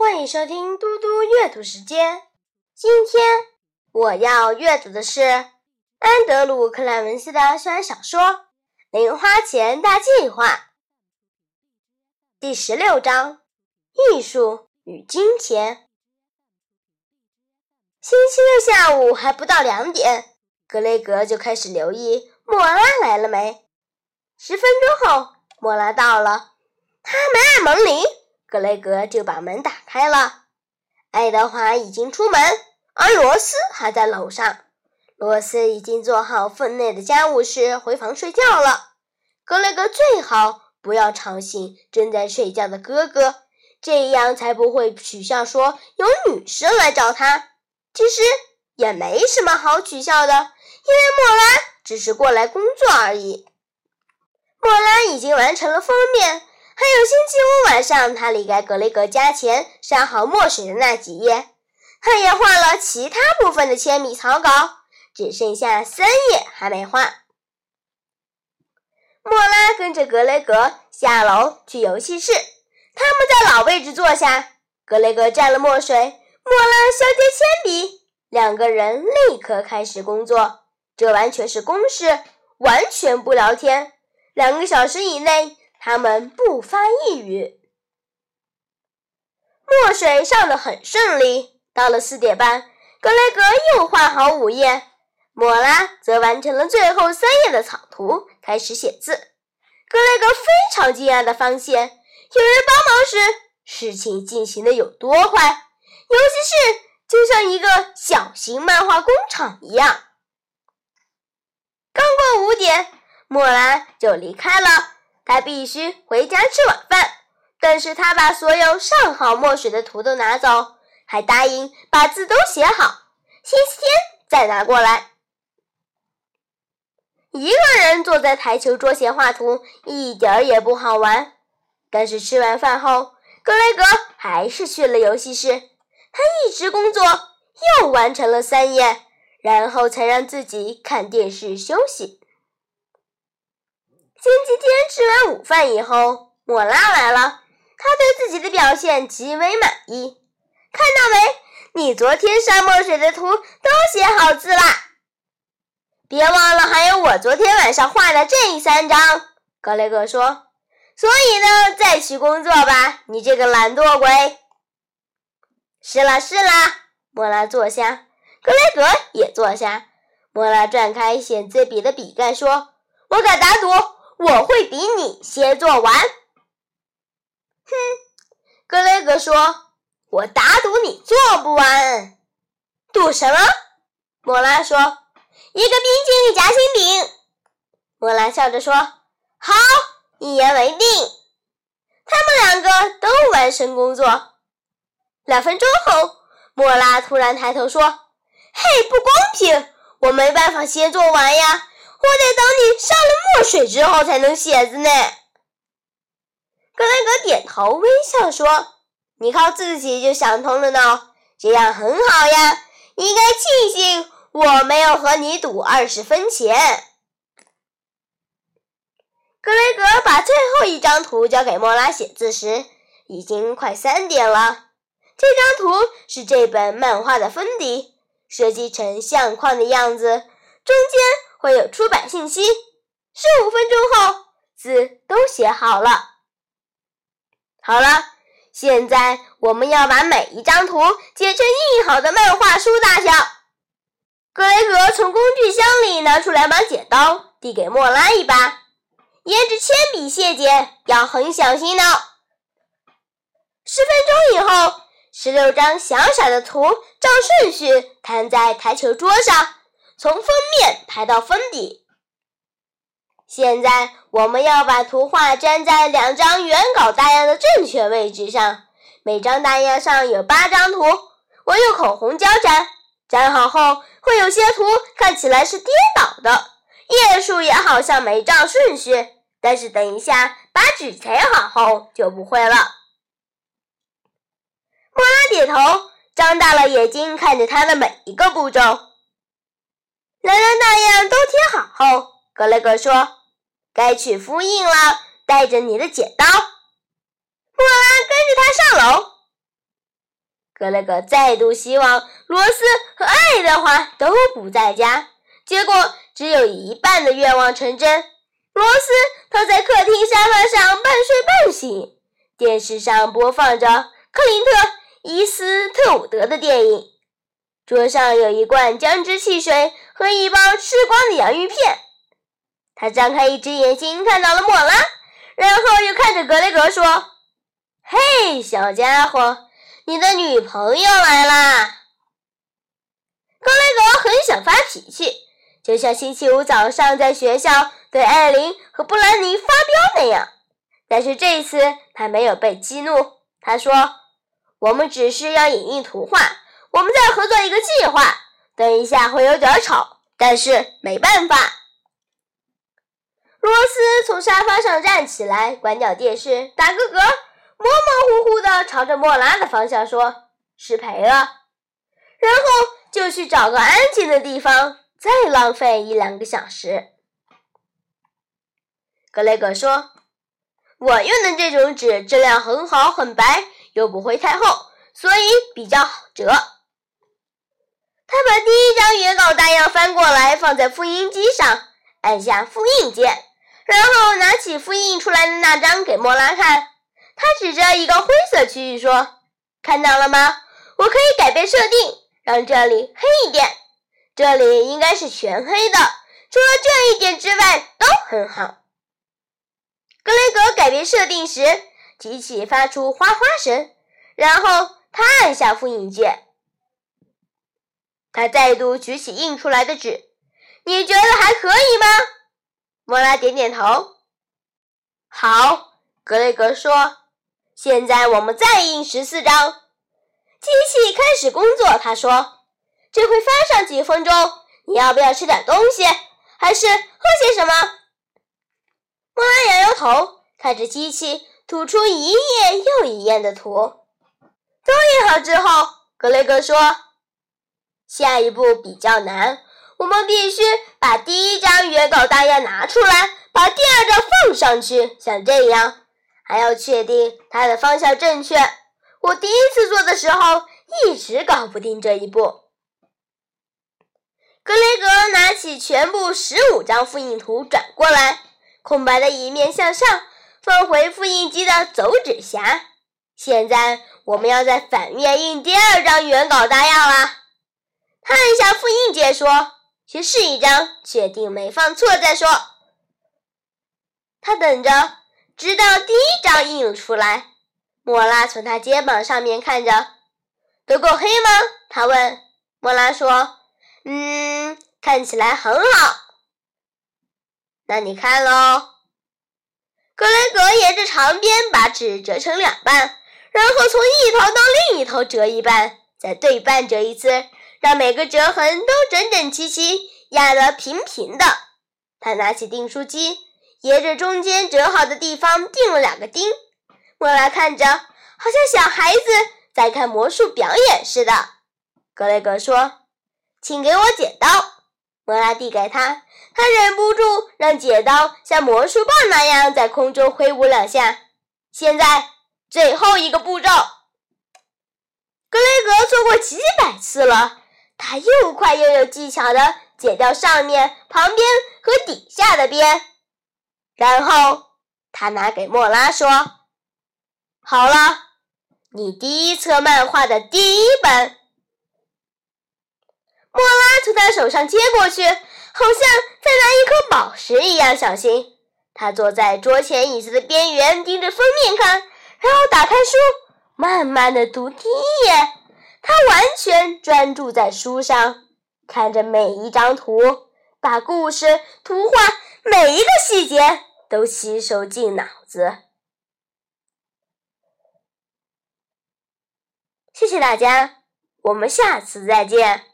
欢迎收听嘟嘟阅读时间。今天我要阅读的是安德鲁·克莱文斯的校园小说《零花钱大计划》第十六章：艺术与金钱。星期六下午还不到两点，格雷格就开始留意莫拉来了没。十分钟后，莫拉到了，他没按门铃。格雷格就把门打开了。爱德华已经出门，而罗斯还在楼上。罗斯已经做好分内的家务事，回房睡觉了。格雷格最好不要吵醒正在睡觉的哥哥，这样才不会取笑说有女生来找他。其实也没什么好取笑的，因为莫拉只是过来工作而已。莫拉已经完成了封面。还有星期五晚上，他离开格雷格家前删好墨水的那几页，他也画了其他部分的铅笔草稿，只剩下三页还没画。莫拉跟着格雷格下楼去游戏室，他们在老位置坐下。格雷格蘸了墨水，莫拉削尖铅笔，两个人立刻开始工作。这完全是公事，完全不聊天。两个小时以内。他们不发一语，墨水上的很顺利。到了四点半，格雷格又画好五页，莫拉则完成了最后三页的草图，开始写字。格雷格非常惊讶地发现，有人帮忙时，事情进行的有多快。尤其是就像一个小型漫画工厂一样。刚过五点，莫拉就离开了。他必须回家吃晚饭，但是他把所有上好墨水的图都拿走，还答应把字都写好，星期天再拿过来。一个人坐在台球桌前画图，一点儿也不好玩。但是吃完饭后，格雷格还是去了游戏室，他一直工作，又完成了三页，然后才让自己看电视休息。星期天吃完午饭以后，莫拉来了。他对自己的表现极为满意。看到没？你昨天上墨水的图都写好字啦！别忘了，还有我昨天晚上画的这三张。格雷格说：“所以呢，再去工作吧，你这个懒惰鬼。”是啦，是啦。莫拉坐下，格雷格也坐下。莫拉转开写字笔的笔杆，说：“我敢打赌。”我会比你先做完。哼，格雷格说：“我打赌你做不完。”赌什么？莫拉说：“一个冰淇淋夹心饼。”莫拉笑着说：“好，一言为定。”他们两个都完成工作。两分钟后，莫拉突然抬头说：“嘿，不公平！我没办法先做完呀。”我得等你上了墨水之后才能写字呢。格雷格点头微笑说：“你靠自己就想通了呢，这样很好呀。应该庆幸我没有和你赌二十分钱。”格雷格把最后一张图交给莫拉写字时，已经快三点了。这张图是这本漫画的封底，设计成相框的样子，中间。会有出版信息。十五分钟后，字都写好了。好了，现在我们要把每一张图剪成印好的漫画书大小。格雷格从工具箱里拿出两把剪刀，递给莫拉一把。沿着铅笔线剪要很小心哦。十分钟以后，十六张小小的图照顺序摊在台球桌上。从封面排到封底。现在我们要把图画粘在两张原稿大样的正确位置上。每张大样上有八张图，我用口红胶粘。粘好后，会有些图看起来是颠倒的，页数也好像没照顺序。但是等一下把纸裁好后就不会了。莫拉点头，张大了眼睛看着他的每一个步骤。两张大样都贴好后，格雷格说：“该去复印了，带着你的剪刀。”莫拉跟着他上楼。格雷格再度希望罗斯和爱德华都不在家，结果只有一半的愿望成真。罗斯躺在客厅沙发上半睡半醒，电视上播放着克林特·伊斯特伍德的电影，桌上有一罐姜汁汽水和一包吃光的洋芋片。他张开一只眼睛看到了莫拉，然后又看着格雷格说：“嘿，小家伙。”你的女朋友来啦！格雷格很想发脾气，就像星期五早上在学校对艾琳和布兰妮发飙那样。但是这次他没有被激怒。他说：“我们只是要影印图画，我们在合作一个计划。等一下会有点吵，但是没办法。”罗斯从沙发上站起来，关掉电视，打个嗝。模模糊糊的朝着莫拉的方向说：“失陪了。”然后就去找个安静的地方，再浪费一两个小时。格雷格说：“我用的这种纸质量很好，很白，又不会太厚，所以比较好折。”他把第一张原稿大样翻过来，放在复印机上，按下复印键，然后拿起复印出来的那张给莫拉看。他指着一个灰色区域说：“看到了吗？我可以改变设定，让这里黑一点。这里应该是全黑的，除了这一点之外都很好。”格雷格改变设定时，机器发出哗哗声，然后他按下复印键。他再度举起印出来的纸：“你觉得还可以吗？”莫拉点点头。好，格雷格说。现在我们再印十四张，机器开始工作。他说：“这会翻上几分钟。你要不要吃点东西，还是喝些什么？”莫拉摇摇头，看着机器吐出一页又一页的图。都印好之后，格雷格说：“下一步比较难，我们必须把第一张原稿大样拿出来，把第二张放上去，像这样。”还要确定它的方向正确。我第一次做的时候一直搞不定这一步。格雷格拿起全部十五张复印图，转过来，空白的一面向上，放回复印机的走纸匣。现在我们要在反面印第二张原稿大样了。他按下复印键说：“先试一张，确定没放错再说。”他等着。直到第一张印出来，莫拉从他肩膀上面看着，都够黑吗？他问。莫拉说：“嗯，看起来很好。”那你看喽。格雷格沿着长边把纸折成两半，然后从一头到另一头折一半，再对半折一次，让每个折痕都整整齐齐，压得平平的。他拿起订书机。沿着中间折好的地方钉了两个钉。莫拉看着，好像小孩子在看魔术表演似的。格雷格说：“请给我剪刀。”莫拉递给他，他忍不住让剪刀像魔术棒那样在空中挥舞两下。现在最后一个步骤，格雷格做过几百次了。他又快又有技巧的剪掉上面、旁边和底下的边。然后他拿给莫拉说：“好了，你第一册漫画的第一本。”莫拉从他手上接过去，好像在拿一颗宝石一样小心。他坐在桌前椅子的边缘，盯着封面看，然后打开书，慢慢的读第一页。他全专注在书上，看着每一张图，把故事、图画每一个细节。都吸收进脑子。谢谢大家，我们下次再见。